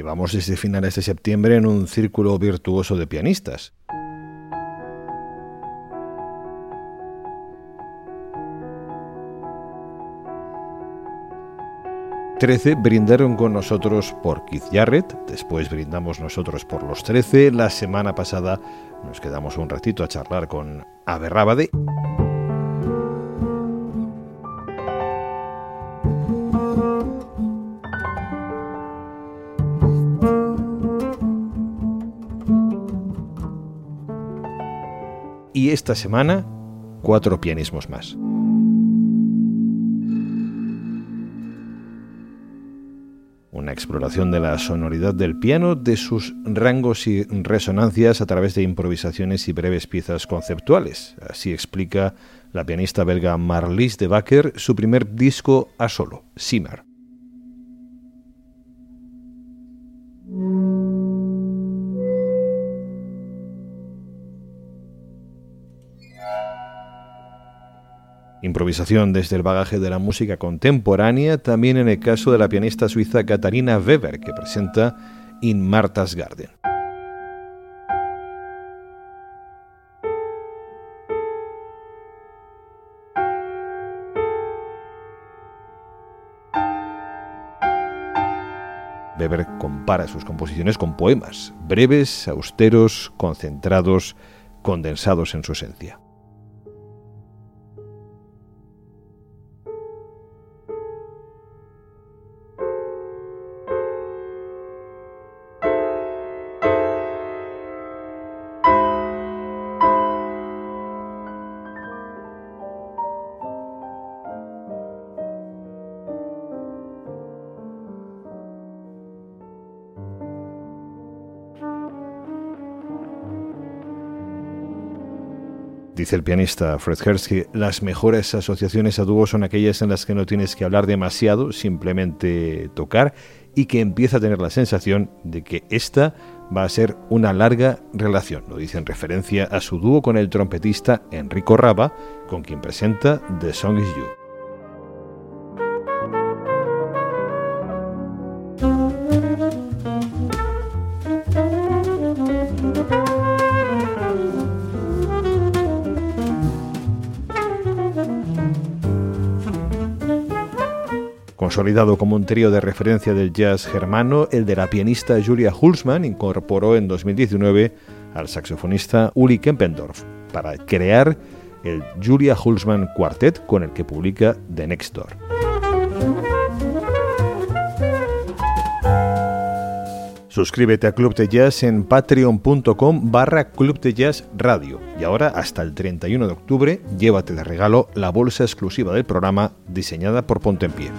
Llevamos desde finales de septiembre en un círculo virtuoso de pianistas. 13 brindaron con nosotros por Keith Jarrett, después brindamos nosotros por los 13, la semana pasada nos quedamos un ratito a charlar con Aberrábade. Y esta semana, cuatro pianismos más. una exploración de la sonoridad del piano, de sus rangos y resonancias a través de improvisaciones y breves piezas conceptuales. Así explica la pianista belga Marlies de Bakker su primer disco a solo, Simmer. Improvisación desde el bagaje de la música contemporánea, también en el caso de la pianista suiza Katharina Weber, que presenta In Martha's Garden. Weber compara sus composiciones con poemas, breves, austeros, concentrados, condensados en su esencia. Dice el pianista Fred Hersky, las mejores asociaciones a dúo son aquellas en las que no tienes que hablar demasiado, simplemente tocar y que empieza a tener la sensación de que esta va a ser una larga relación. Lo dice en referencia a su dúo con el trompetista Enrico Raba, con quien presenta The Song Is You. Consolidado como un trío de referencia del jazz germano, el de la pianista Julia Hulsmann incorporó en 2019 al saxofonista Uli Kempendorf para crear el Julia Hulsmann Quartet con el que publica The Next Door. Suscríbete a Club de Jazz en patreon.com barra Club de Jazz Radio. Y ahora, hasta el 31 de octubre, llévate de regalo la bolsa exclusiva del programa diseñada por Ponte en Pie.